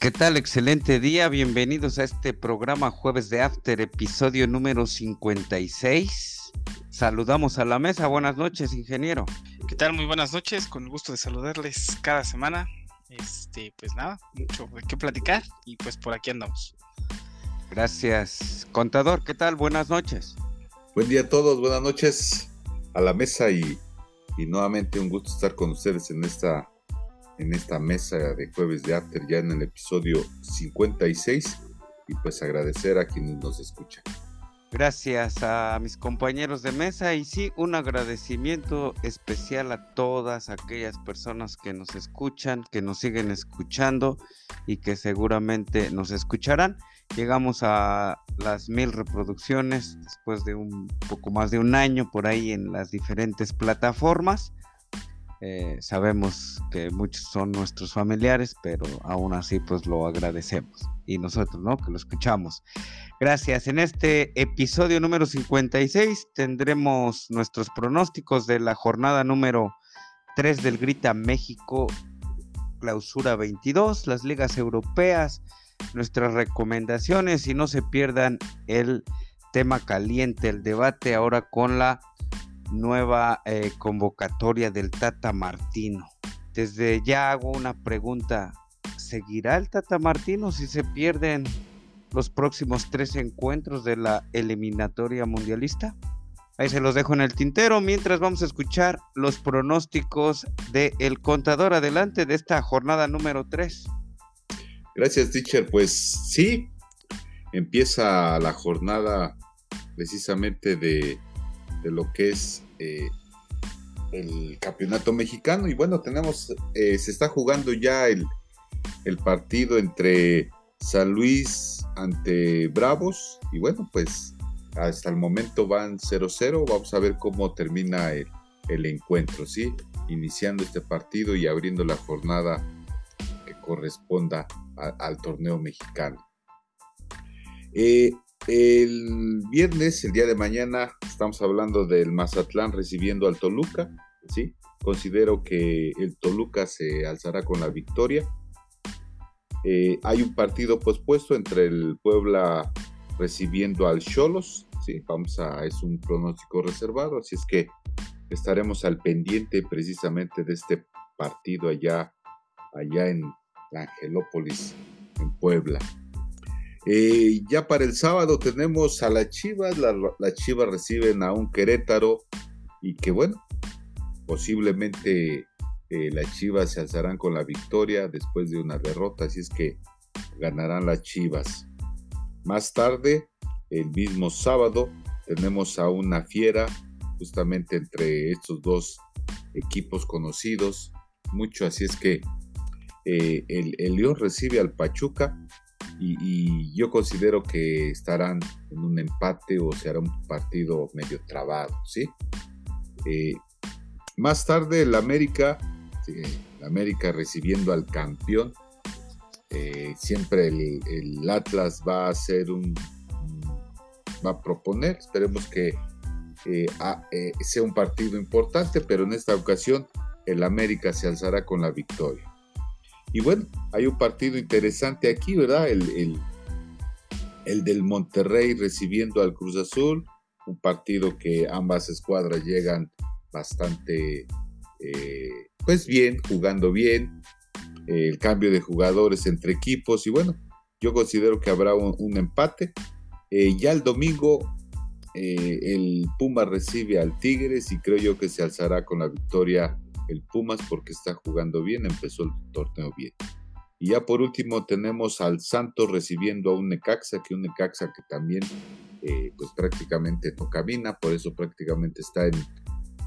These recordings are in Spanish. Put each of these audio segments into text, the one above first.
¿Qué tal? Excelente día. Bienvenidos a este programa Jueves de After, episodio número 56. Saludamos a la mesa. Buenas noches, ingeniero. ¿Qué tal? Muy buenas noches. Con el gusto de saludarles cada semana. Este, pues nada, mucho de qué platicar y pues por aquí andamos. Gracias. Contador, ¿qué tal? Buenas noches. Buen día a todos, buenas noches a la mesa y, y nuevamente un gusto estar con ustedes en esta en esta mesa de jueves de After ya en el episodio 56 y pues agradecer a quienes nos escuchan. Gracias a mis compañeros de mesa y sí, un agradecimiento especial a todas aquellas personas que nos escuchan, que nos siguen escuchando y que seguramente nos escucharán. Llegamos a las mil reproducciones después de un poco más de un año por ahí en las diferentes plataformas. Eh, sabemos que muchos son nuestros familiares, pero aún así pues lo agradecemos. Y nosotros, ¿no? Que lo escuchamos. Gracias. En este episodio número 56 tendremos nuestros pronósticos de la jornada número 3 del Grita México, clausura 22, las ligas europeas, nuestras recomendaciones y no se pierdan el tema caliente, el debate ahora con la nueva eh, convocatoria del Tata Martino. Desde ya hago una pregunta. ¿Seguirá el Tata Martino si se pierden los próximos tres encuentros de la eliminatoria mundialista? Ahí se los dejo en el tintero mientras vamos a escuchar los pronósticos del el contador adelante de esta jornada número 3. Gracias, teacher. Pues sí, empieza la jornada precisamente de de lo que es eh, el campeonato mexicano. Y bueno, tenemos, eh, se está jugando ya el, partido entre San Luis ante Bravos. Y bueno, pues hasta el momento van 0-0. Vamos a ver cómo termina el, encuentro, ¿sí? Iniciando este partido y abriendo la jornada que corresponda al torneo mexicano. Eh, el viernes, el día de mañana, estamos hablando del Mazatlán recibiendo al Toluca, ¿sí? Considero que el Toluca se alzará con la victoria. Eh, hay un partido pospuesto entre el Puebla recibiendo al Cholos, ¿sí? Vamos a, es un pronóstico reservado, así es que estaremos al pendiente precisamente de este partido allá, allá en Angelópolis, en Puebla. Eh, ya para el sábado tenemos a las Chivas, las la Chivas reciben a un Querétaro y que bueno, posiblemente eh, las Chivas se alzarán con la victoria después de una derrota, así es que ganarán las Chivas. Más tarde, el mismo sábado, tenemos a una fiera justamente entre estos dos equipos conocidos, mucho, así es que eh, el, el León recibe al Pachuca y, yo considero que estarán en un empate o será un partido medio trabado, ¿sí? Eh, más tarde el América, América recibiendo al campeón, eh, siempre el, Atlas va a hacer un, va a proponer, esperemos que eh, sea un partido importante, pero en esta ocasión el América se alzará con la victoria. Y bueno, hay un partido interesante aquí, ¿verdad? El, el, del Monterrey recibiendo al Cruz Azul, un partido que ambas escuadras llegan bastante, eh, pues bien, jugando bien, el cambio de jugadores entre equipos y bueno, yo considero que habrá un, empate. Eh, ya el domingo eh, el Puma recibe al Tigres y creo yo que se alzará con la victoria el Pumas porque está jugando bien, empezó el torneo bien. Y ya por último tenemos al Santos recibiendo a un Necaxa, que un Necaxa que también eh, pues prácticamente no camina, por eso prácticamente está en,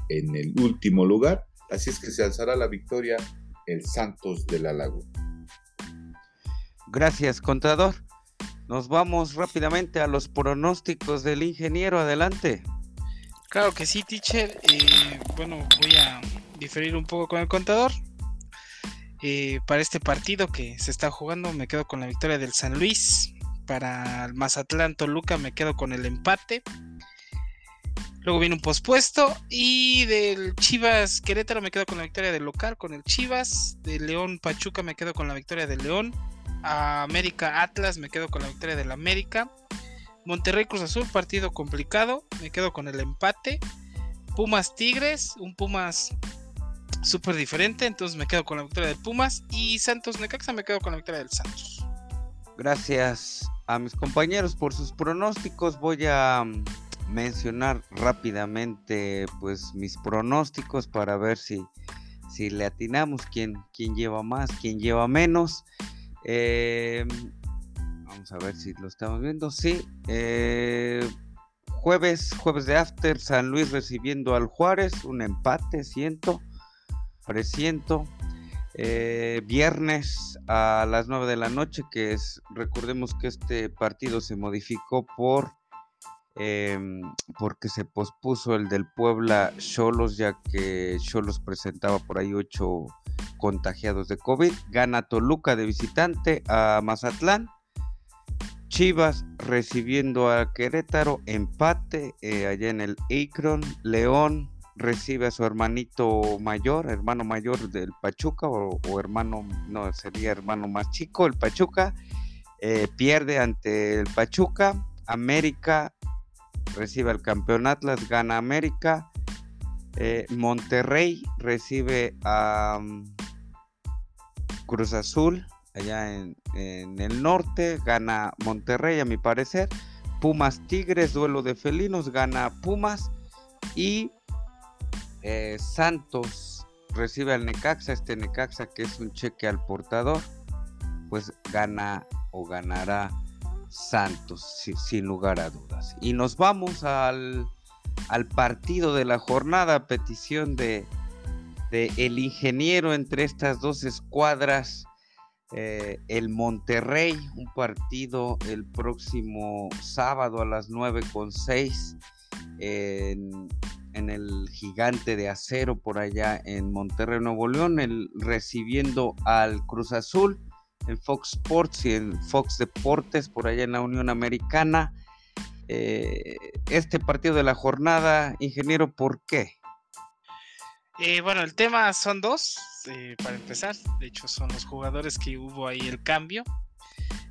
en el último lugar. Así es que se alzará la victoria el Santos de la Laguna. Gracias, contador. Nos vamos rápidamente a los pronósticos del ingeniero. Adelante. Claro que sí, teacher. Eh, bueno, voy a diferir un poco con el contador. Para este partido que se está jugando me quedo con la victoria del San Luis. Para el Mazatlán Toluca me quedo con el empate. Luego viene un pospuesto. Y del Chivas Querétaro me quedo con la victoria del local con el Chivas. De León Pachuca me quedo con la victoria del León. América Atlas, me quedo con la victoria del América. Monterrey Cruz Azul, partido complicado, me quedo con el empate. Pumas Tigres, un Pumas súper diferente, entonces me quedo con la victoria del Pumas. Y Santos Necaxa, me quedo con la victoria del Santos. Gracias a mis compañeros por sus pronósticos. Voy a mm, mencionar rápidamente pues mis pronósticos para ver si, si le atinamos quién, quién lleva más, quién lleva menos. Em, vamos a ver si lo estamos viendo. Sí. Eh, jueves, jueves de after, San Luis recibiendo al Juárez, un empate, siento, presiento. Eh, viernes a las 9 de la noche, que es, recordemos que este partido se modificó por em, porque se pospuso el del Puebla Cholos, ya que Cholos presentaba por ahí ocho contagiados de COVID. Gana Toluca de visitante a Mazatlán. Chivas recibiendo a Querétaro, empate eh, allá en el Akron. León recibe a su hermanito mayor, hermano mayor del Pachuca, o, hermano, no, sería hermano más chico, el Pachuca. Eh, pierde ante el Pachuca. América recibe al campeón Atlas, gana América. Eh, Monterrey recibe a mm, Cruz Azul, allá en, el norte, gana Monterrey a mi parecer. Pumas Tigres, duelo de felinos, gana Pumas. Y eh, Santos recibe al Necaxa, este Necaxa que es un cheque al portador, pues gana o ganará Santos, sin lugar a dudas. Y nos vamos al, al partido de la jornada, petición de el ingeniero entre estas dos escuadras. Eh, el Monterrey, un partido el próximo sábado a las 9 con 6 en, el gigante de acero por allá en Monterrey, Nuevo León, el, recibiendo al Cruz Azul en Fox Sports y en Fox Deportes por allá en la Unión Americana. Eh, este partido de la jornada, ingeniero, ¿por qué? Eh, bueno, el tema son dos, eh, para empezar. De hecho, son los jugadores que hubo ahí el cambio.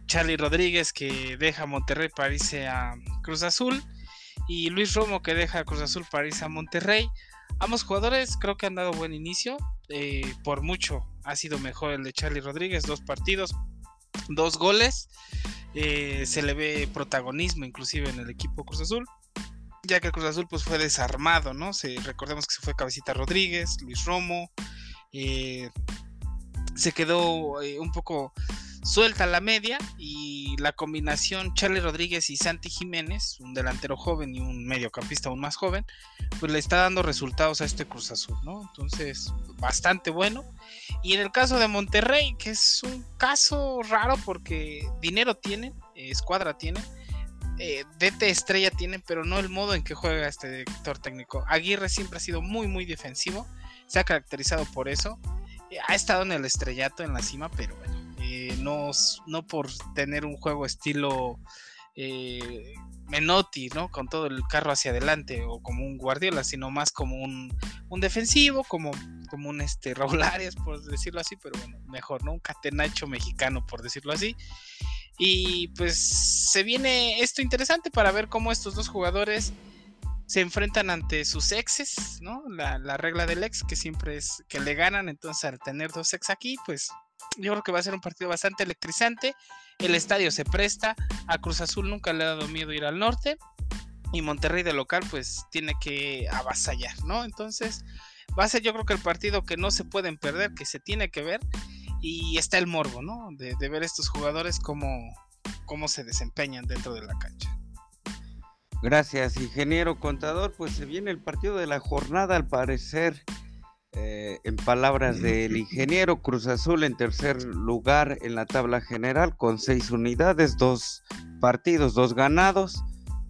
Charlie Rodríguez que deja Monterrey para irse a Cruz Azul. Y Luis Romo que deja Cruz Azul para irse a Monterrey. Ambos jugadores creo que han dado buen inicio. Eh, por mucho ha sido mejor el de Charlie Rodríguez. Dos partidos, dos goles. se le ve protagonismo inclusive en el equipo Cruz Azul ya que Cruz Azul pues fue desarmado, ¿no? Se, recordemos que se fue Cabecita Rodríguez, Luis Romo, eh, se quedó eh, un poco suelta la media y la combinación Charlie Rodríguez y Santi Jiménez, un delantero joven y un mediocampista aún más joven, pues le está dando resultados a este Cruz Azul, ¿no? Entonces, bastante bueno. Y en el caso de Monterrey, que es un caso raro porque dinero tienen, escuadra tienen, eh, DT estrella tienen, pero no el modo en que juega este director técnico. Aguirre siempre ha sido muy, muy defensivo, se ha caracterizado por eso. Eh, ha estado en el estrellato, en la cima, pero bueno, eh, no, no por tener un juego estilo Menotti, ¿no? Con todo el carro hacia adelante o como un Guardiola, sino más como un, un defensivo, como, como un este, Raúl Arias, por decirlo así, pero bueno, mejor, ¿no? Un catenacho mexicano, por decirlo así. Y pues se viene esto interesante para ver cómo estos dos jugadores se enfrentan ante sus exes, ¿no? La, regla del ex, que siempre es que le ganan, entonces al tener dos ex aquí, pues yo creo que va a ser un partido bastante electrizante. El estadio se presta, a Cruz Azul nunca le ha dado miedo ir al norte y Monterrey de local pues tiene que avasallar, ¿no? Entonces va a ser yo creo que el partido que no se pueden perder, que se tiene que ver y está el morbo, ¿no? De, ver estos jugadores cómo, cómo se desempeñan dentro de la cancha. Gracias, ingeniero contador. Pues se viene el partido de la jornada, al parecer, eh, en palabras del ingeniero Cruz Azul en tercer lugar en la tabla general con seis unidades, dos partidos, dos ganados.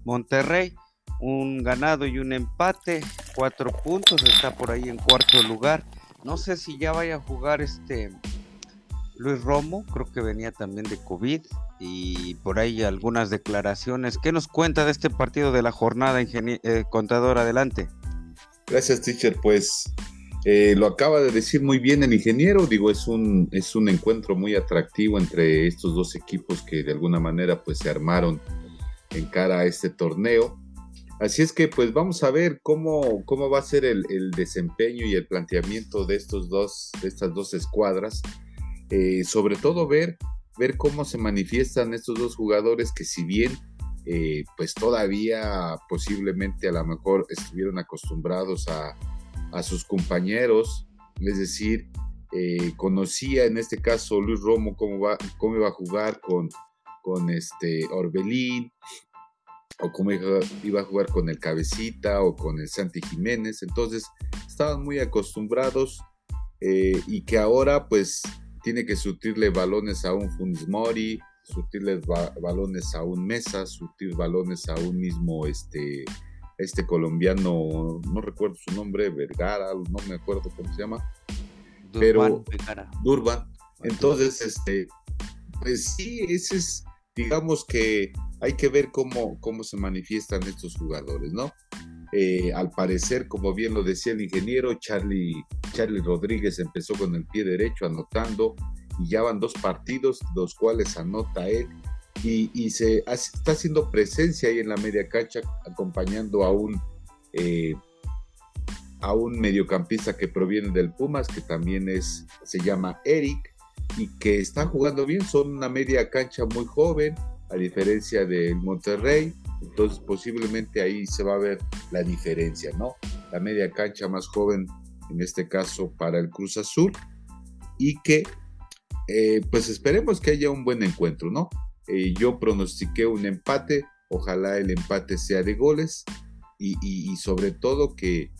Monterrey, un ganado y un empate, cuatro puntos, está por ahí en cuarto lugar. No sé si ya vaya a jugar este Luis Romo, creo que venía también de COVID y por ahí algunas declaraciones. ¿Qué nos cuenta de este partido de la jornada, eh, contador? Adelante. Gracias, teacher. Pues Eh, lo acaba de decir muy bien el ingeniero, digo, es un, es un encuentro muy atractivo entre estos dos equipos que de alguna manera pues se armaron en cara a este torneo. Así es que pues vamos a ver cómo, cómo va a ser el, desempeño y el planteamiento de, estos dos, de estas dos escuadras. Eh, sobre todo ver, ver cómo se manifiestan estos dos jugadores que si bien eh, pues todavía posiblemente a lo mejor estuvieron acostumbrados a, a sus compañeros, es decir, eh, conocía en este caso Luis Romo cómo, va, cómo iba a jugar con, con este Orbelín, o cómo iba a jugar con el Cabecita o con el Santi Jiménez. Entonces estaban muy acostumbrados y que ahora pues tiene que surtirle balones a un Funes Mori, surtirle balones a un Mesa, surtir balones a un mismo este, este colombiano, no recuerdo su nombre, Vergara, no me acuerdo cómo se llama, pero Durban. Entonces, este, pues sí, ese es, digamos que hay que ver cómo, cómo se manifiestan estos jugadores, ¿no? Eh, al parecer, como bien lo decía el ingeniero, Charlie, Charlie Rodríguez empezó con el pie derecho anotando y ya van dos partidos, los cuales anota él y, se está haciendo presencia ahí en la media cancha acompañando a un eh, a un mediocampista que proviene del Pumas que también es se llama Eric y que está jugando bien. Son una media cancha muy joven a diferencia del Monterrey entonces posiblemente ahí se va a ver la diferencia no la media cancha más joven en este caso para el Cruz Azul y que eh, pues esperemos que haya un buen encuentro, ¿no? Eh, yo pronostiqué un empate, ojalá el empate sea de goles y, sobre todo que,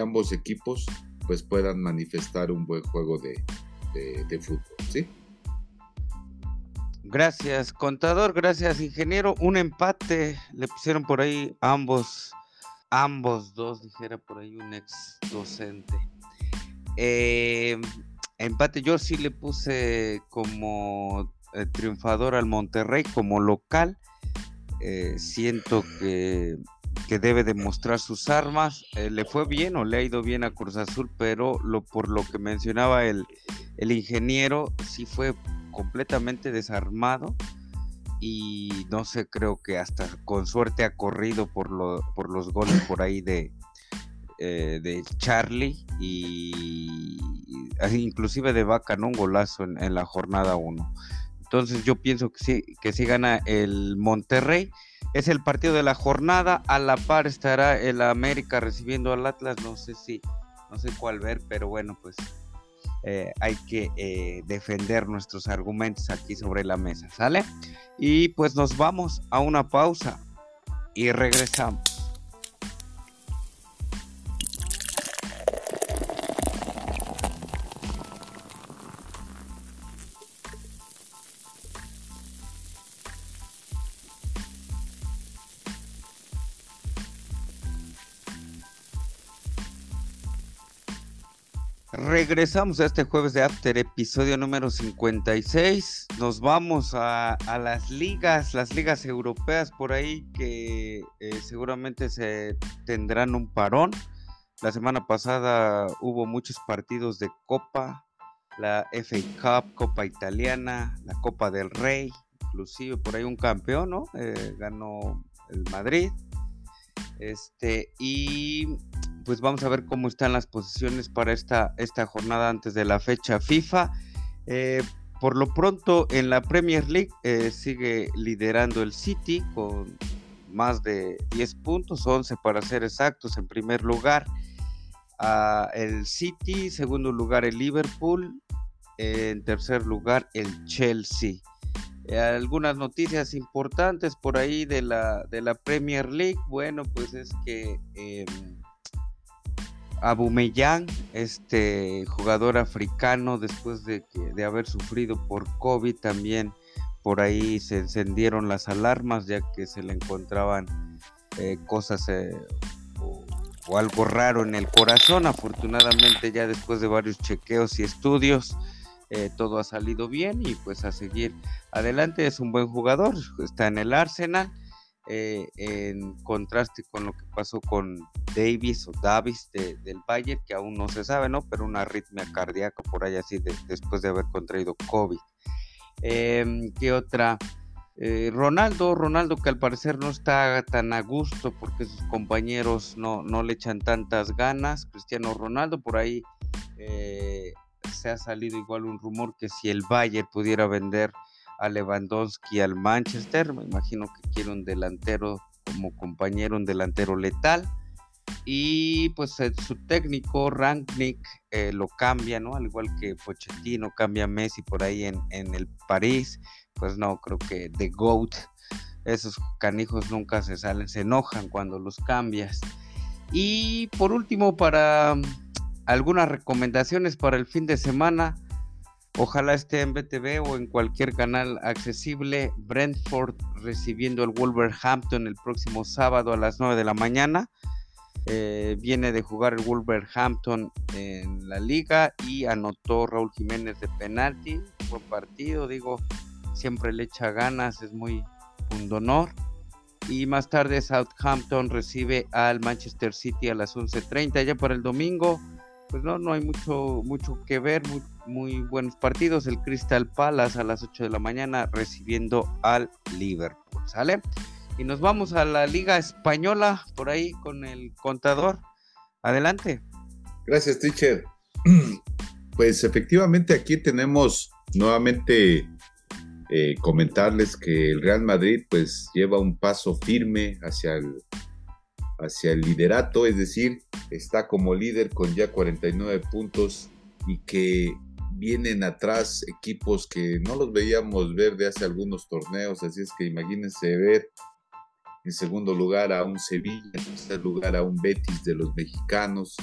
ambos equipos pues puedan manifestar un buen juego de, fútbol, ¿sí? Gracias, contador, gracias, ingeniero. Un empate le pusieron por ahí ambos, ambos dos, dijera por ahí un ex docente. Eh, empate, yo sí le puse como eh, triunfador al Monterrey como local. Eh, siento que, debe demostrar sus armas. Eh, le fue bien o le ha ido bien a Cruz Azul, pero lo, por lo que mencionaba el, el ingeniero, sí fue completamente desarmado y no sé, creo que hasta con suerte ha corrido por, lo, por los goles por ahí de, de Charlie y, inclusive de Vaca, ¿no? Un golazo en, en la jornada 1. Entonces yo pienso que sí, que sí gana el Monterrey. Es el partido de la jornada. A la par estará el América recibiendo al Atlas. No sé si, no sé cuál ver, pero bueno, pues eh, hay que eh, defender nuestros argumentos aquí sobre la mesa, ¿sale? Y pues nos vamos a una pausa y regresamos. Regresamos a este jueves de After, episodio número 56. Nos vamos a, las ligas, las ligas europeas por ahí que eh, seguramente se tendrán un parón. La semana pasada hubo muchos partidos de Copa, la FA Cup, Copa Italiana, la Copa del Rey, inclusive por ahí un campeón, ¿no? Eh, ganó el Madrid. Este, y pues vamos a ver cómo están las posiciones para esta, esta jornada antes de la fecha FIFA. Eh, por lo pronto en la Premier League eh, sigue liderando el City con más de 10 puntos, 11 para ser exactos en primer lugar. Ah, el City, segundo lugar el Liverpool, en tercer lugar el Chelsea. Eh, algunas noticias importantes por ahí de la, de la Premier League. Bueno, pues es que em, Abumeyang, este jugador africano, después de, de haber sufrido por COVID, también por ahí se encendieron las alarmas, ya que se le encontraban eh, cosas eh, o, algo raro en el corazón. Afortunadamente, ya después de varios chequeos y estudios, eh, todo ha salido bien y pues a seguir adelante. Es un buen jugador, está en el Arsenal eh, en contraste con lo que pasó con Davis o Davis del Bayern, que aún no se sabe, ¿no? Pero una arritmia cardíaca por ahí así después de haber contraído COVID. Em, ¿Qué otra? Eh, Ronaldo, Ronaldo que al parecer no está tan a gusto porque sus compañeros no, no le echan tantas ganas. Cristiano Ronaldo, por ahí eh, se ha salido igual un rumor que si el Bayern pudiera vender a Lewandowski al Manchester, me imagino que quiere un delantero como compañero, un delantero letal. Y pues eh, su técnico, Rangnick, lo cambia, ¿no? Al igual que Pochettino, cambia Messi por ahí en, en el París pues no, creo que The GOAT, esos canijos nunca se salen, se enojan cuando los cambias. Y por último, para mm, algunas recomendaciones para el fin de semana, ojalá esté en BTV o en cualquier canal accesible, Brentford recibiendo el Wolverhampton el próximo sábado a las 9 de la mañana. Eh, viene de jugar el Wolverhampton en la liga y anotó Raúl Jiménez de penalti. Buen partido, digo, siempre le echa ganas, es muy un honor. Y más tarde Southampton recibe al Manchester City a las 11.30 ya para el domingo. Pues no, no hay mucho, mucho que ver, muy, buenos partidos. El Crystal Palace a las 8 de la mañana recibiendo al Liverpool, ¿sale? Y nos vamos a la Liga Española por ahí con el contador. Adelante. Gracias, teacher. Pues efectivamente aquí tenemos nuevamente eh, comentarles que el Real Madrid pues lleva un paso firme hacia el, hacia el liderato, es decir, está como líder con ya 49 puntos y que vienen atrás equipos que no los veíamos ver de hace algunos torneos, así es que imagínense ver en segundo lugar a un Sevilla, en tercer lugar a un Betis de los mexicanos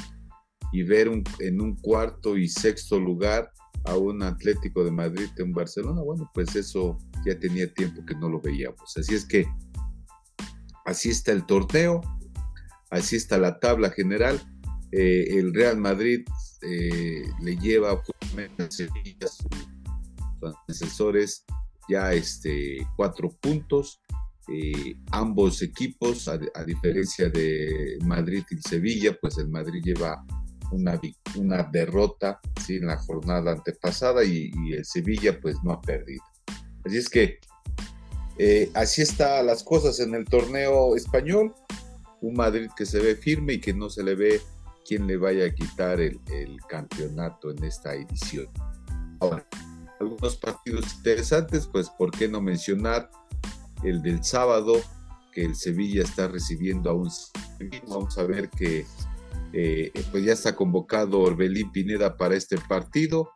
y ver en un cuarto y sexto lugar a un Atlético de Madrid, de un Barcelona, bueno, pues eso ya tenía tiempo que no lo veíamos. Así es que así está el torneo, así está la tabla general. Eh, el Real Madrid eh, le lleva a Sevilla sus asesores ya este, cuatro puntos. Eh, ambos equipos, a, diferencia de Madrid y Sevilla, pues el Madrid lleva una, una derrota ¿sí? en la jornada antepasada y, el Sevilla pues no ha perdido. Así es que así están las cosas en el torneo español. Un Madrid que se ve firme y que no se le ve quién le vaya a quitar el, campeonato en esta edición. Ahora, algunos partidos interesantes, pues ¿por qué no mencionar el del sábado? que el Sevilla está recibiendo a un vamos a ver que eh, pues ya está convocado Orbelín Pineda para este partido,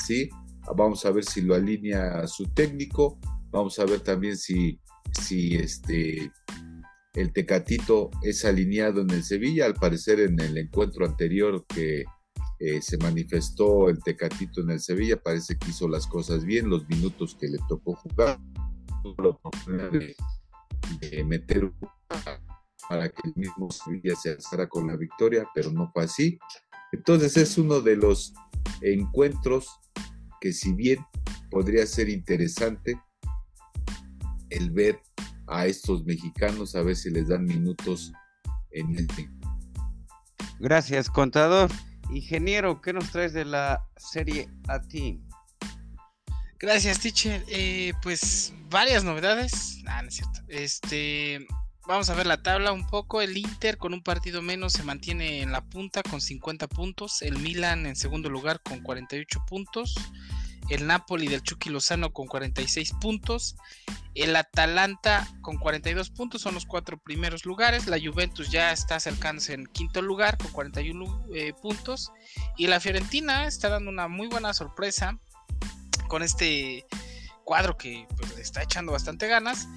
¿sí? Vamos a ver si lo alinea su técnico, vamos a ver también si, si este, el Tecatito es alineado en el Sevilla, al parecer en el encuentro anterior que eh, se manifestó el Tecatito en el Sevilla, parece que hizo las cosas bien, los minutos que le tocó jugar, de, de meter para que el mismo Sevilla se alzara con la victoria, pero no fue así. Entonces es uno de los encuentros que si bien podría ser interesante el ver a estos mexicanos, a ver si les dan minutos en el Gracias, contador. Ingeniero, ¿qué nos traes de la serie a ti? Gracias, teacher. Eh, pues varias novedades. Ah, no es cierto. Este, Vamos a ver la tabla un poco. El Inter con un partido menos se mantiene en la punta con 50 puntos. El Milan en segundo lugar con 48 puntos. El Napoli del Chucky Lozano con 46 puntos. El Atalanta con 42 puntos son los cuatro primeros lugares. La Juventus ya está acercándose en quinto lugar con 41 eh, puntos. Y la Fiorentina está dando una muy buena sorpresa con este cuadro que pues, le está echando bastante ganas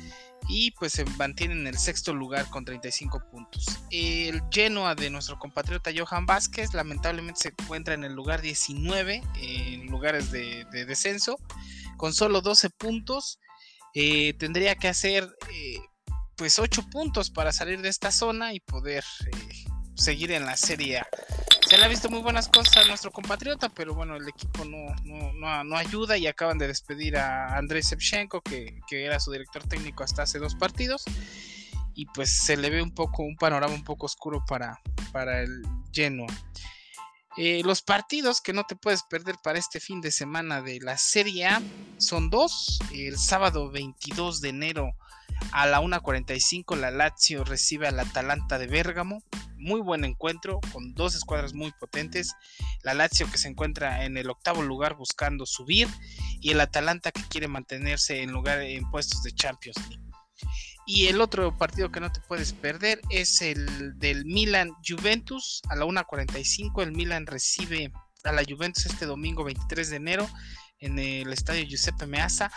y pues se mantiene en el sexto lugar con 35 puntos. El Genoa de nuestro compatriota Johan Vázquez lamentablemente se encuentra en el lugar 19 en lugares de, descenso con solo 12 puntos. Eh, tendría que hacer eh, pues 8 puntos para salir de esta zona y poder eh, seguir en la Serie se le ha visto muy buenas cosas a nuestro compatriota, pero bueno, el equipo no, no, no, ayuda y acaban de despedir a Andrés Shevchenko, que, que, era su director técnico hasta hace dos partidos. y pues se le ve un poco un panorama un poco oscuro para, para el Genoa. Eh, los partidos que no te puedes perder para este fin de semana de la Serie A son dos. El sábado 22 de enero a la 1.45 la Lazio recibe al Atalanta de Bérgamo. Muy buen encuentro con dos escuadras muy potentes. La Lazio que se encuentra en el octavo lugar buscando subir y el Atalanta que quiere mantenerse en lugar en puestos de Champions League. Y el otro partido que no te puedes perder es el del Milan Juventus a la 1.45. El Milan recibe a la Juventus este domingo 23 de enero en el estadio Giuseppe Meazza.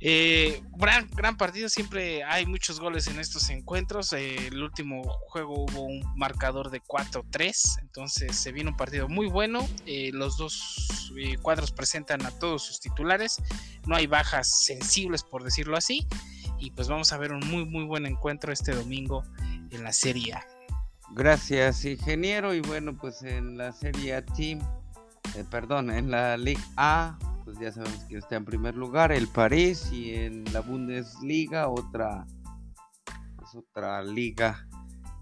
Eh, gran, gran partido, siempre hay muchos goles en estos encuentros. Eh, el último juego hubo un marcador de 4-3, entonces se viene un partido muy bueno. Eh, los dos cuadros presentan a todos sus titulares, no hay bajas sensibles por decirlo así y pues vamos a ver un muy muy buen encuentro este domingo en la Serie A. Gracias, ingeniero. Y bueno, pues en la Serie A Team, eh, perdón, en la Liga A, pues ya sabemos que está en primer lugar el París y en la Bundesliga otra, pues otra liga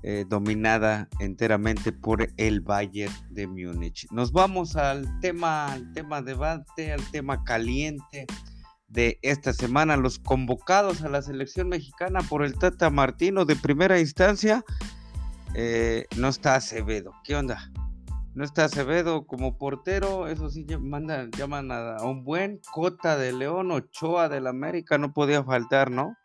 eh, dominada enteramente por el Bayern de Múnich. Nos vamos al tema, al tema debate, al tema caliente de esta semana, los convocados a la selección mexicana por el Tata Martino de primera instancia, eh, no está Acevedo. ¿Qué onda? No está Acevedo como portero, eso sí, mandan, llaman a, un buen Cota de León, Ochoa del América, no podía faltar, ¿no?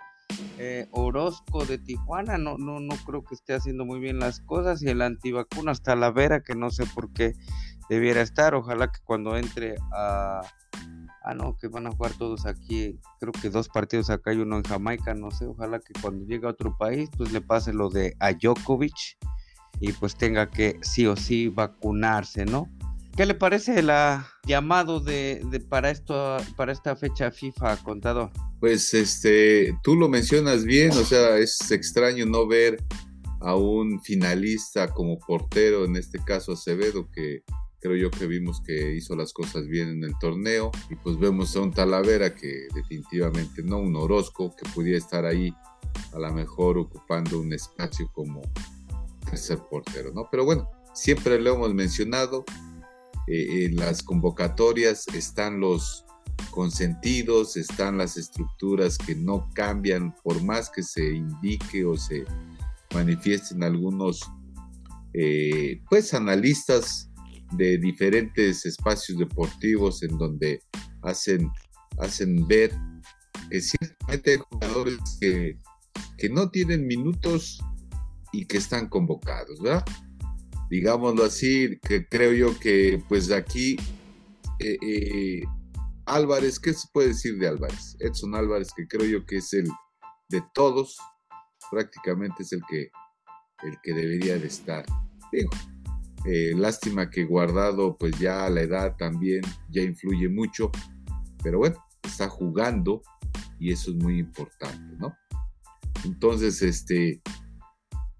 Eh, Orozco de Tijuana, no, no, no creo que esté haciendo muy bien las cosas, y el antivacuna hasta la Vera, que no sé por qué debiera estar, ojalá que cuando entre a ah, no, que van a jugar todos aquí, creo que dos partidos acá y uno en Jamaica, no sé, ojalá que cuando llegue a otro país, pues le pase lo de a Djokovic y pues tenga que sí o sí vacunarse, ¿no? ¿Qué le parece el llamado de, para esto para esta fecha FIFA, contador? Pues este, tú lo mencionas bien, o sea, es extraño no ver a un finalista como portero, en este caso Acevedo, que creo yo que vimos que hizo las cosas bien en el torneo y pues vemos a un Talavera que definitivamente no, un Orozco que pudiera estar ahí a lo mejor ocupando un espacio como tercer portero, ¿no? Pero bueno, siempre lo hemos mencionado, eh, en las convocatorias están los consentidos, están las estructuras que no cambian por más que se indique o se manifiesten algunos eh, pues analistas de diferentes espacios deportivos en donde hacen, hacen ver que ciertamente hay jugadores que, que no tienen minutos y que están convocados, ¿verdad? Digámoslo así, que creo yo que pues aquí eh, eh, Álvarez, ¿qué se puede decir de Álvarez? Edson Álvarez, que creo yo que es el de todos, prácticamente es el que, el que debería de estar. Eh, lástima que guardado, pues ya la edad también ya influye mucho, pero bueno, está jugando y eso es muy importante, ¿no? Entonces, este,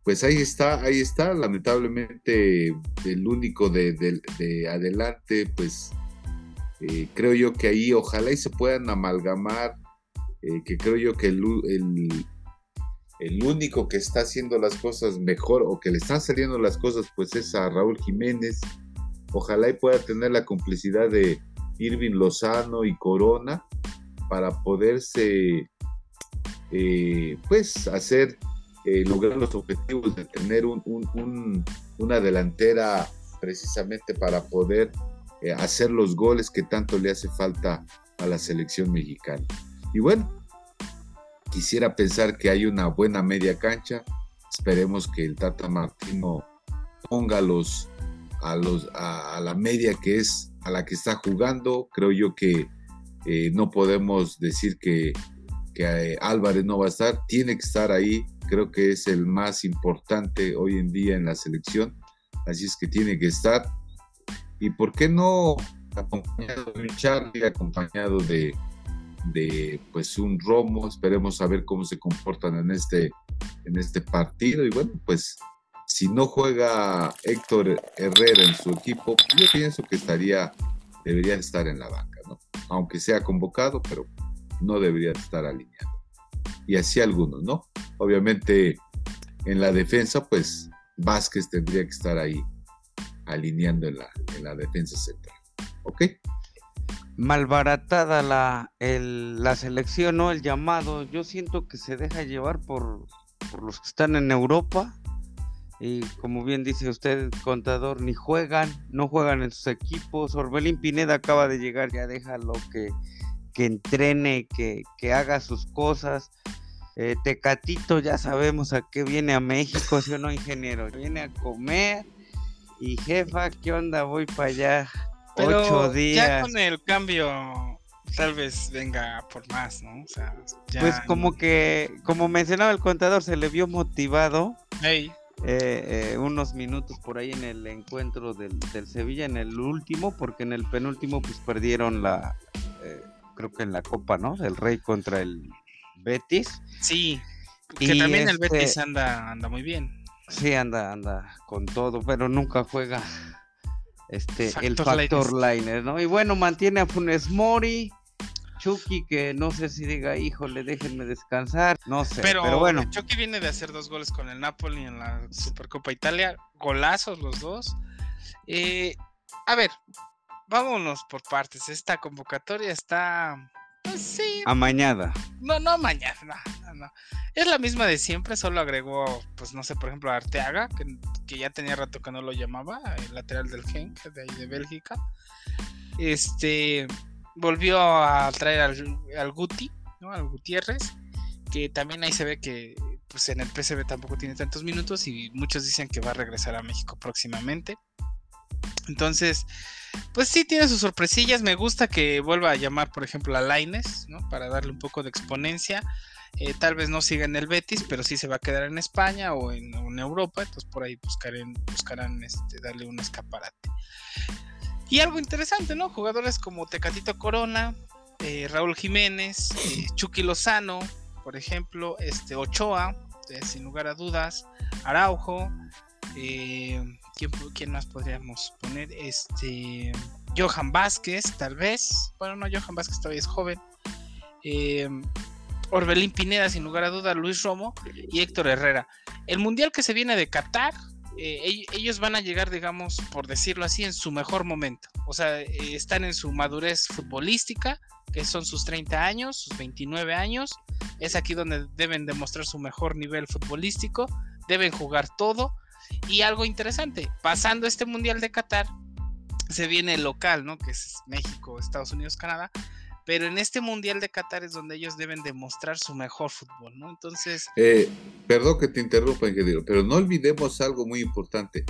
pues ahí está, ahí está, lamentablemente el único de, adelante, pues eh, creo yo que ahí ojalá y se puedan amalgamar, eh, que creo yo que el, el único que está haciendo las cosas mejor o que le están saliendo las cosas pues es a Raúl Jiménez. Ojalá y pueda tener la complicidad de Irving Lozano y Corona para poderse eh, pues hacer eh, lograr los objetivos de tener una delantera precisamente para poder eh, hacer los goles que tanto le hace falta a la selección mexicana. Y bueno, Quisiera pensar que hay una buena media cancha. Esperemos que el Tata Martino ponga los, a, los, a, la media que es a la que está jugando. Creo yo que eh, no podemos decir que, que eh, Álvarez no va a estar. Tiene que estar ahí. Creo que es el más importante hoy en día en la selección. Así es que tiene que estar. ¿Y por qué no acompañado de Charlie, acompañado de, de pues un Romo, esperemos a ver cómo se comportan en este, en este partido y bueno, pues si no juega Héctor Herrera en su equipo, yo pienso que estaría, debería estar en la banca, ¿no? Aunque sea convocado, pero no debería estar alineado. Y así algunos, ¿no? Obviamente en la defensa, pues Vázquez tendría que estar ahí alineando en la, en la defensa central. ¿Ok? Malbaratada la, la selección, ¿no? El llamado. Yo siento que se deja llevar por, por los que están en Europa. Y como bien dice usted, contador, ni juegan, no juegan en sus equipos. Orbelín Pineda acaba de llegar, ya déjalo que, que entrene, que, que haga sus cosas. Eh, Tecatito, ya sabemos a qué viene a México, ¿sí o no, ingeniero? Viene a comer. Y jefa, ¿qué onda? Voy para allá. ocho días. Ya con el cambio, tal vez venga por más, ¿no? O sea, pues como que, como mencionaba el contador, se le vio motivado. Hey. Eh, eh, unos minutos por ahí en el encuentro del, del, Sevilla, en el último, porque en el penúltimo pues perdieron la, creo que en la Copa, ¿no? Del Rey contra el Betis. Sí, que también el Betis este anda, anda muy bien. Sí, anda, anda con todo, pero nunca juega este el factor liner, ¿no? Y bueno, mantiene a Funes Mori, Chucky, que no sé si diga, híjole, déjenme descansar, no sé, pero, bueno. Chucky viene de hacer dos goles con el Napoli en la Supercopa Italia, golazos los dos. Eh, a ver, vámonos por partes, esta convocatoria está pues sí. Amañada. No, no amañada, no, no, Es la misma de siempre, solo agregó, pues no sé, por ejemplo, a Arteaga, que, ya tenía rato que no lo llamaba, el lateral del Genk, de ahí de Bélgica. Este volvió a traer al, al Guti, ¿no? Al Gutiérrez, que también ahí se ve que pues en el PCB tampoco tiene tantos minutos y muchos dicen que va a regresar a México próximamente. Entonces, pues sí tiene sus sorpresillas. Me gusta que vuelva a llamar, por ejemplo, a Laines, ¿no? Para darle un poco de exponencia. Eh, tal vez no siga en el Betis, pero sí se va a quedar en España o en, Europa. Entonces por ahí buscarán, buscarán este, darle un escaparate. Y algo interesante, ¿no? Jugadores como Tecatito Corona, eh, Raúl Jiménez, eh, Chucky Lozano, por ejemplo, este Ochoa, sin lugar a dudas, Araujo, ¿quién, más podríamos poner? Este. Johan Vázquez, tal vez. Bueno, no, Johan Vázquez todavía es joven. Em, Orbelín Pineda, sin lugar a duda, Luis Romo y Héctor Herrera. El mundial que se viene de Qatar, eh, ellos van a llegar, digamos, por decirlo así, en su mejor momento. O sea, eh, están en su madurez futbolística, que son sus 30 años, sus 29 años. Es aquí donde deben demostrar su mejor nivel futbolístico. Deben jugar todo y algo interesante, pasando este Mundial de Qatar, se viene el local, ¿no? Que es México, Estados Unidos, Canadá. Pero en este Mundial de Qatar es donde ellos deben demostrar su mejor fútbol, ¿no? Entonces... Eh, perdón que te interrumpa, ingeniero, pero no olvidemos algo muy importante.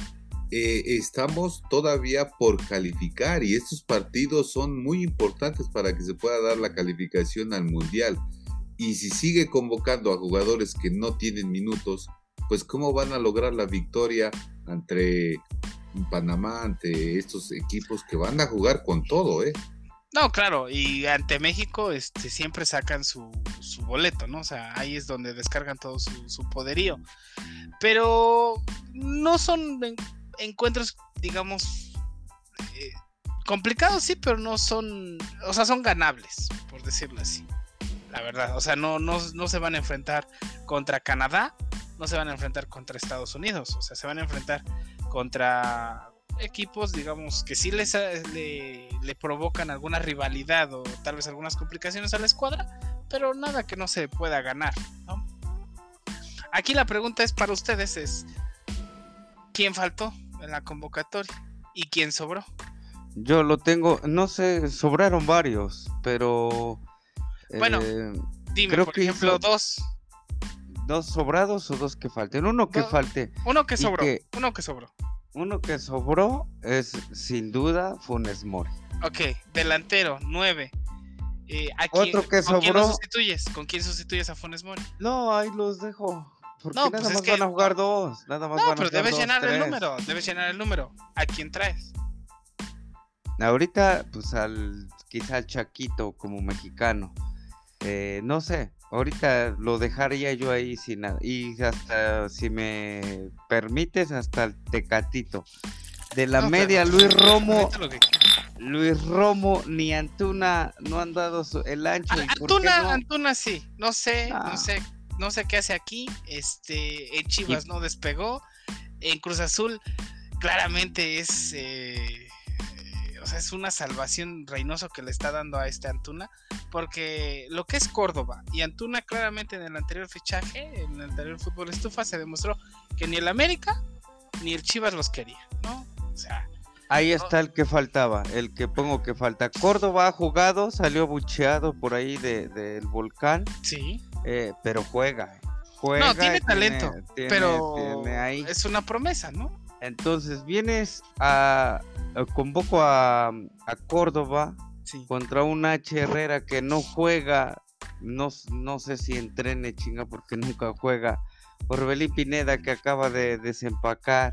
Eh, estamos todavía por calificar y estos partidos son muy importantes para que se pueda dar la calificación al Mundial. Y si sigue convocando a jugadores que no tienen minutos, pues cómo van a lograr la victoria ante Panamá, ante estos equipos que van a jugar con todo, ¿eh? No, claro, y ante México este, siempre sacan su, boleto, ¿no? O sea, ahí es donde descargan todo su, poderío. Pero no son encuentros, digamos, eh, complicados, sí, pero no son, o sea, son ganables, por decirlo así. La verdad, o sea, no, no, no se van a enfrentar contra Canadá, no se van a enfrentar contra Estados Unidos, o sea, se van a enfrentar contra equipos, digamos, que sí les, le, provocan alguna rivalidad o tal vez algunas complicaciones a la escuadra, pero nada que no se pueda ganar, ¿no? Aquí la pregunta es para ustedes es, ¿quién faltó en la convocatoria y quién sobró? Yo lo tengo, no sé, sobraron varios, pero... Bueno, eh, dime, por ejemplo, dos dos sobrados o dos que falten. Uno que falte. Uno que sobró. uno que sobró. Uno que sobró es sin duda Funes Mori. Ok, delantero, nueve. Eh, Otro que ¿con Quién sustituyes? ¿Con quién sustituyes a Funes Mori? No, ahí los dejo. Porque no, nada pues más van a jugar dos. Nada más no, pero debes llenar el número. Debes llenar el número. ¿A quién traes? Ahorita, pues al quizá al Chaquito como mexicano. Eh, no sé, ahorita lo dejaría yo ahí sin nada. Y hasta, si me permites, hasta el Tecatito. De la media, Luis Romo. Luis Romo ni Antuna no han dado el ancho. Antuna, Antuna sí, no sé, no sé. no sé qué hace aquí. Este, en Chivas no despegó. En Cruz Azul, claramente es. Eh, o sea, es una salvación Reynoso que le está dando a este Antuna. Porque lo que es Córdoba y Antuna, claramente en el anterior fichaje, en el anterior fútbol estufa, se demostró que ni el América ni el Chivas los quería, ¿no? O sea. Ahí está el que faltaba, el que pongo que falta. Córdoba ha jugado, salió bucheado por ahí del de, volcán. Sí. Eh, pero juega. juega no, tiene talento, pero es una promesa, ¿no? Entonces vienes a. Convoco a, a Córdoba contra un H. Herrera que no juega. No, no sé si entrene chinga porque nunca juega. Orbelín Pineda que acaba de desempacar.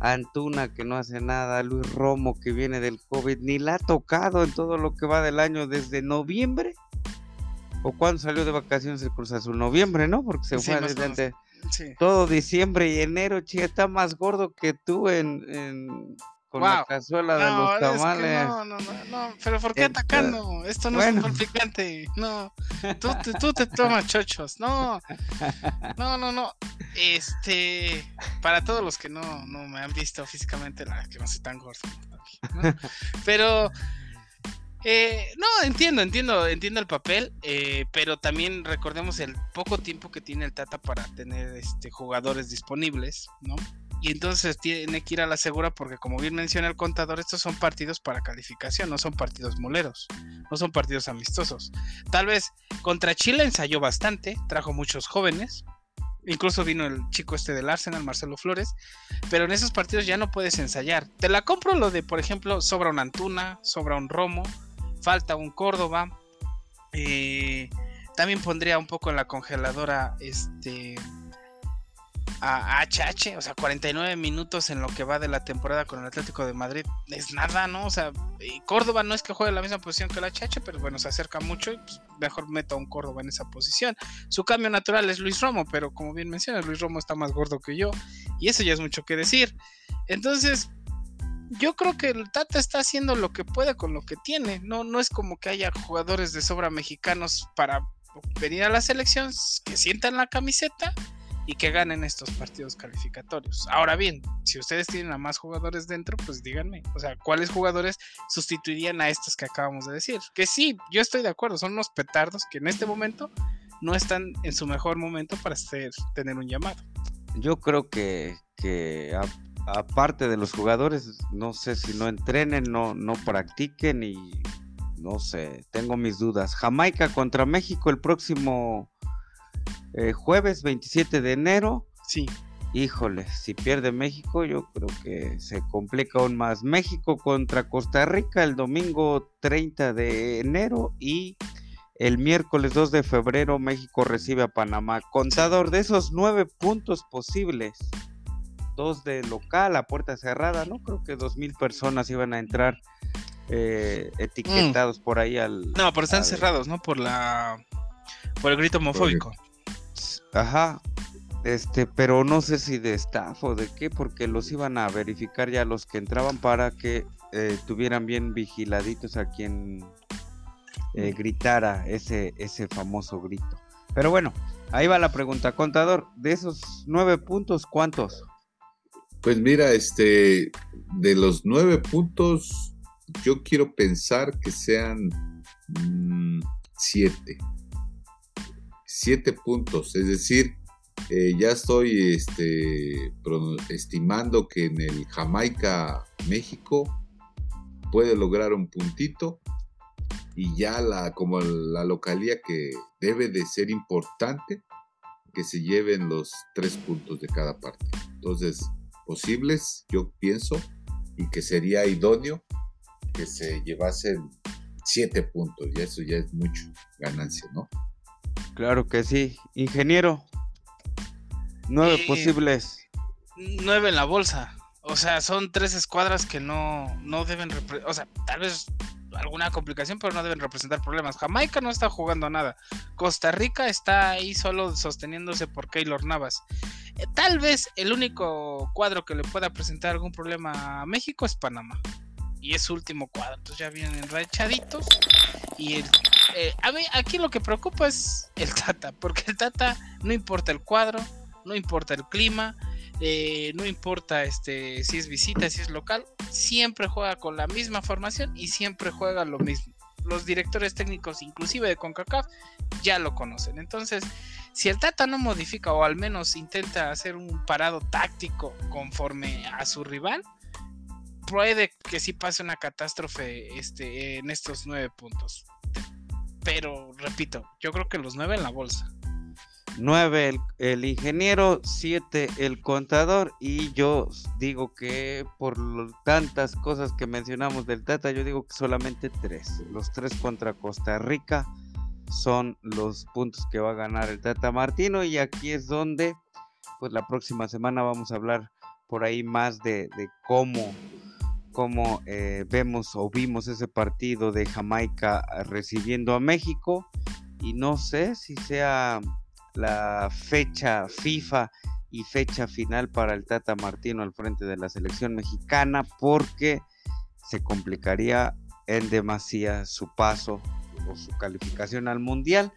Antuna que no hace nada, Luis Romo que viene del COVID, ni la ha tocado en todo lo que va del año desde noviembre. ¿O cuándo salió de vacaciones el Cruz Azul? Noviembre, ¿no? Porque se fue desde todo diciembre y enero, chica, está más gordo que tú en, con la cazuela de los tamales. no, no, no, no, pero ¿por qué atacando? Esto no es un complicante. No, tú, tú, te tomas chochos. No, no, no, no. Este, para todos los que no, no me han visto físicamente, la que no soy tan gordo. Pero, eh, no, entiendo, entiendo, entiendo el papel, eh, pero también recordemos el poco tiempo que tiene el Tata para tener este, jugadores disponibles, ¿no? y entonces tiene que ir a la segura porque como bien menciona el contador, estos son partidos para calificación, no son partidos moleros, no son partidos amistosos. Tal vez contra Chile ensayó bastante, trajo muchos jóvenes, incluso vino el chico este del Arsenal, Marcelo Flores, pero en esos partidos ya no puedes ensayar. Te la compro lo de, por ejemplo, sobra un Antuna, sobra un Romo, falta un Córdoba. Eh, también pondría un poco en la congeladora este a HH, o sea, 49 minutos en lo que va de la temporada con el Atlético de Madrid es nada, ¿no? O sea, Córdoba no es que juegue la misma posición que el HH, pero bueno, se acerca mucho y pues, mejor meto a un Córdoba en esa posición. Su cambio natural es Luis Romo, pero como bien mencionas, Luis Romo está más gordo que yo y eso ya es mucho que decir. Entonces, yo creo que el Tata está haciendo lo que puede con lo que tiene. No, no es como que haya jugadores de sobra mexicanos para venir a la selección que sientan la camiseta y que ganen estos partidos calificatorios. Ahora bien, si ustedes tienen a más jugadores dentro, pues díganme, o sea, ¿cuáles jugadores sustituirían a estos que acabamos de decir? Que sí, yo estoy de acuerdo, son unos petardos que en este momento no están en su mejor momento para tener un llamado. Yo creo que, que aparte de los jugadores, no sé si no entrenen, no, no practiquen y no sé, tengo mis dudas. Jamaica contra México el próximo eh, jueves 27 de enero. Sí. Híjole, si pierde México, yo creo que se complica aún más. México contra Costa Rica el domingo 30 de enero y el miércoles 2 de febrero México recibe a Panamá. Contador de esos nueve puntos posibles, dos de local a puerta cerrada, ¿no? Creo que dos mil personas iban a entrar eh, etiquetados mm. por ahí al. No, pero están cerrados, ¿no? Por la. Por el grito homofóbico. Ajá. Este, pero no sé si de staff o de qué, porque los iban a verificar ya los que entraban para que eh, tuvieran bien vigiladitos a quien eh, gritara ese, ese famoso grito. Pero bueno, ahí va la pregunta, contador, de esos nueve puntos, ¿cuántos? Pues mira, este, de los nueve puntos, yo quiero pensar que sean mm, siete siete puntos, es decir, eh, ya estoy este, estimando que en el Jamaica, México, puede lograr un puntito y ya la, como la localía que debe de ser importante, que se lleven los tres puntos de cada parte. Entonces, posibles, yo pienso, y que sería idóneo que se llevasen siete puntos, y eso ya es mucho ganancia, ¿no? Claro que sí. Ingeniero, nueve eh, posibles. Nueve en la bolsa. O sea, son tres escuadras que no, no deben, o sea, tal vez alguna complicación, pero no deben representar problemas. Jamaica no está jugando nada. Costa Rica está ahí solo sosteniéndose por Keylor Navas. Tal vez el único cuadro que le pueda presentar algún problema a México es Panamá. Y es su último cuadro. Entonces ya vienen enrachaditos. Y eh, a mí aquí lo que preocupa es el Tata, porque el Tata no importa el cuadro, no importa el clima, eh, no importa este si es visita, si es local, siempre juega con la misma formación y siempre juega lo mismo. Los directores técnicos, inclusive de CONCACAF, ya lo conocen. Entonces, si el Tata no modifica o al menos intenta hacer un parado táctico conforme a su rival, puede que sí pase una catástrofe este, en estos nueve puntos. Pero, repito, yo creo que los nueve en la bolsa. 9 el, el, ingeniero, 7 el contador y yo digo que por tantas cosas que mencionamos del Tata, yo digo que solamente 3. Los 3 contra Costa Rica son los puntos que va a ganar el Tata Martino y aquí es donde pues la próxima semana vamos a hablar por ahí más de, de cómo, cómo eh, vemos o vimos ese partido de Jamaica recibiendo a México y no sé si sea la fecha FIFA y fecha final para el Tata Martino al frente de la selección mexicana porque se complicaría en demasía su paso o su calificación al mundial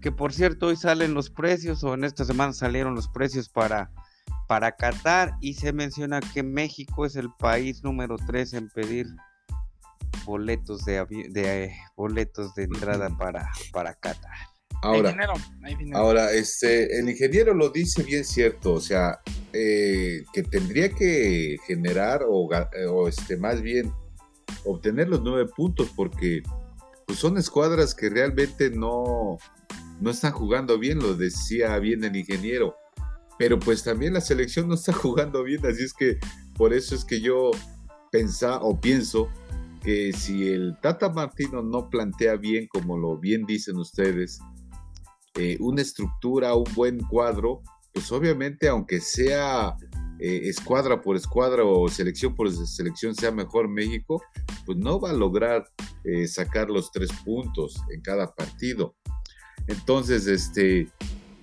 que por cierto hoy salen los precios o en esta semana salieron los precios para para Qatar y se menciona que México es el país número 3 en pedir boletos de, de boletos de entrada para, para Qatar. Ahora, ahora este, el ingeniero lo dice bien cierto, o sea, eh, que tendría que generar o, o, este, más bien obtener los nueve puntos porque pues, son escuadras que realmente no, no están jugando bien, lo decía bien el ingeniero, pero pues también la selección no está jugando bien, así es que por eso es que yo pensa o pienso que si el Tata Martino no plantea bien, como lo bien dicen ustedes, eh, una estructura, un buen cuadro, pues obviamente aunque sea eh, escuadra por escuadra o selección por selección sea mejor México, pues no va a lograr eh, sacar los tres puntos en cada partido. Entonces, este,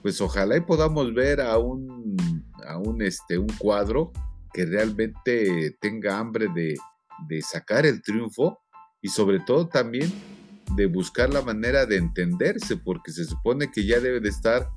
pues ojalá y podamos ver a un, a un, este, un cuadro que realmente tenga hambre de, de sacar el triunfo y sobre todo también de buscar la manera de entenderse, porque se supone que ya debe de estar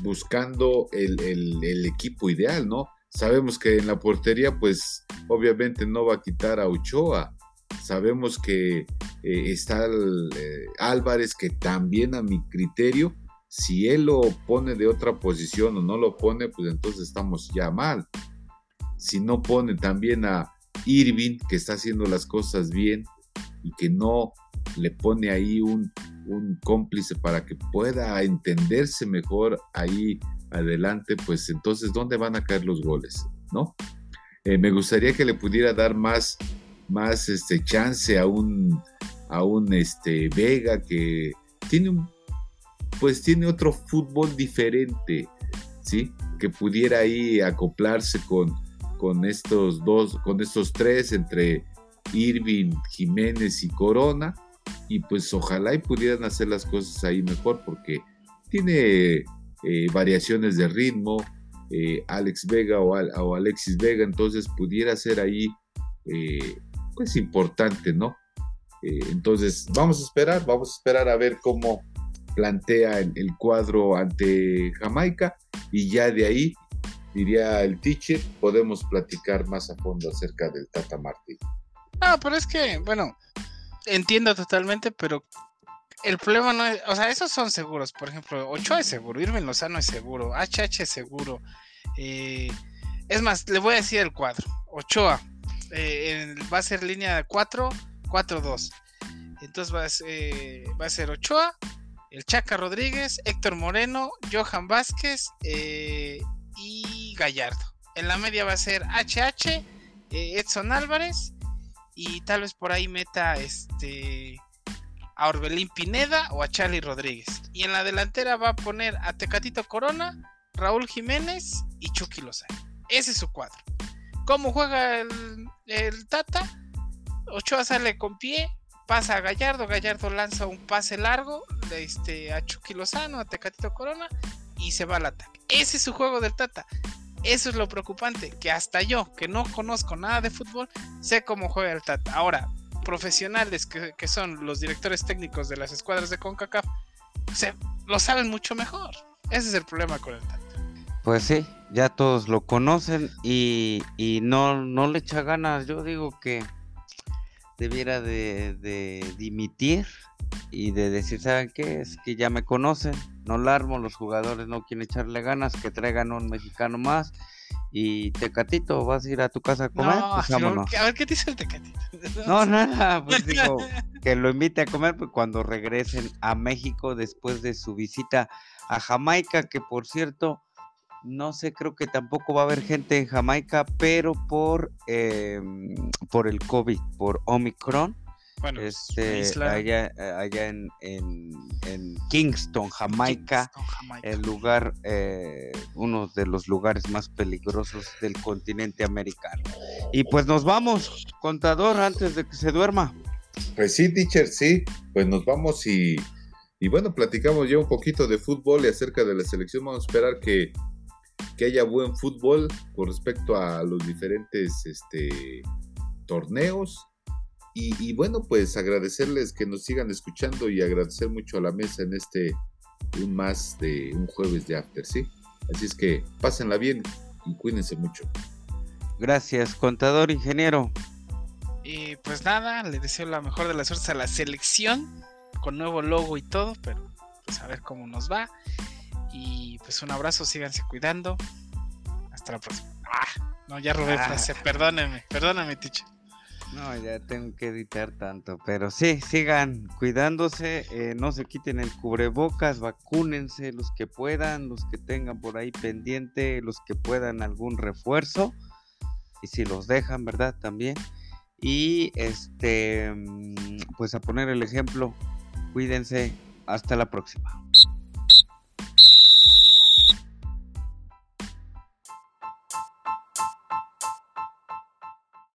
buscando el, equipo ideal, ¿no? Sabemos que en la portería, pues obviamente no va a quitar a Ochoa. Sabemos que eh, está eh, Álvarez, que también a mi criterio, si él lo pone de otra posición o no lo pone, pues entonces estamos ya mal. Si no pone también a Irving, que está haciendo las cosas bien que no le pone ahí un, cómplice para que pueda entenderse mejor ahí adelante, pues entonces, ¿dónde van a caer los goles? ¿No? Eh, me gustaría que le pudiera dar más, más este, chance a un, a un este, Vega que tiene un, pues tiene otro fútbol diferente, ¿sí? Que pudiera ahí acoplarse con, con estos dos, con estos tres entre Irving, Jiménez y Corona y pues ojalá y pudieran hacer las cosas ahí mejor porque tiene eh, variaciones de ritmo, eh, Alex Vega o, Alexis Vega, entonces pudiera ser ahí eh, pues importante, ¿no? entonces vamos a esperar, vamos a esperar a ver cómo plantea el, cuadro ante Jamaica y ya de ahí, diría el teacher, podemos platicar más a fondo acerca del Tata Martí. Ah, pero es que, bueno, entiendo totalmente, pero el problema no es, o sea, esos son seguros. Por ejemplo, Ochoa es seguro, Irving Lozano es seguro, HH es seguro. Eh, es más, le voy a decir el cuadro. Ochoa eh, va a ser línea 4, 4-2. Entonces va a, ser, eh, va a ser Ochoa, el Chaca Rodríguez, Héctor Moreno, Johan Vázquez y Gallardo. En la media va a ser HH, Edson Álvarez y tal vez por ahí meta este a Orbelín Pineda o a Charlie Rodríguez. Y en la delantera va a poner a Tecatito Corona, Raúl Jiménez y Chucky Lozano. Ese es su cuadro. ¿Cómo juega el, Tata? Ochoa sale con pie, pasa a Gallardo, Gallardo lanza un pase largo este, a Chucky Lozano, a Tecatito Corona y se va al ataque. Ese es su juego del Tata. Eso es lo preocupante, que hasta yo, que no conozco nada de fútbol, sé cómo juega el Tata. Ahora, profesionales que, son los directores técnicos de las escuadras de CONCACAF, se, lo saben mucho mejor. Ese es el problema con el Tata. Pues sí, ya todos lo conocen y, y no, no le echa ganas. Yo digo que debiera de, de dimitir y de decir, ¿saben qué? Es que ya me conocen, no la armo, los jugadores no quieren echarle ganas, que traigan un mexicano más. Y Tecatito, ¿vas a ir a tu casa a comer? No, Pues vámonos. a ver, ¿qué dice el Tecatito? No, nada, pues digo, que lo invite a comer pues, cuando regresen a México después de su visita a Jamaica, que por cierto, no sé, creo que tampoco va a haber gente en Jamaica, pero por, eh, por el COVID, por Omicron, Bueno, es este, isla. allá, eh, allá en, en, en Kingston, Jamaica, Kingston, Jamaica. el lugar, eh, uno de los lugares más peligrosos del continente americano. Y pues nos vamos, contador, antes de que se duerma. Pues sí, teacher, sí. Pues nos vamos y, y bueno, platicamos ya un poquito de fútbol y acerca de la selección. Vamos a esperar que, que haya buen fútbol con respecto a los diferentes este, torneos. Y, y bueno, pues agradecerles que nos sigan escuchando y agradecer mucho a la mesa en este un más de un jueves de After, ¿sí? Así es que pásenla bien y cuídense mucho. Gracias, contador ingeniero. Y pues nada, le deseo la mejor de las suertes a la selección, con nuevo logo y todo, pero pues a ver cómo nos va. Y pues un abrazo, síganse cuidando. Hasta la próxima. Ah, no, ya robé Ah. frase, perdóneme, perdóname, teacher. No, ya tengo que editar tanto, pero sí, sigan cuidándose, eh, no se quiten el cubrebocas, vacúnense los que puedan, los que tengan por ahí pendiente, los que puedan algún refuerzo, y si los dejan, ¿verdad? También. Y este, mm, pues a poner el ejemplo, cuídense, hasta la próxima.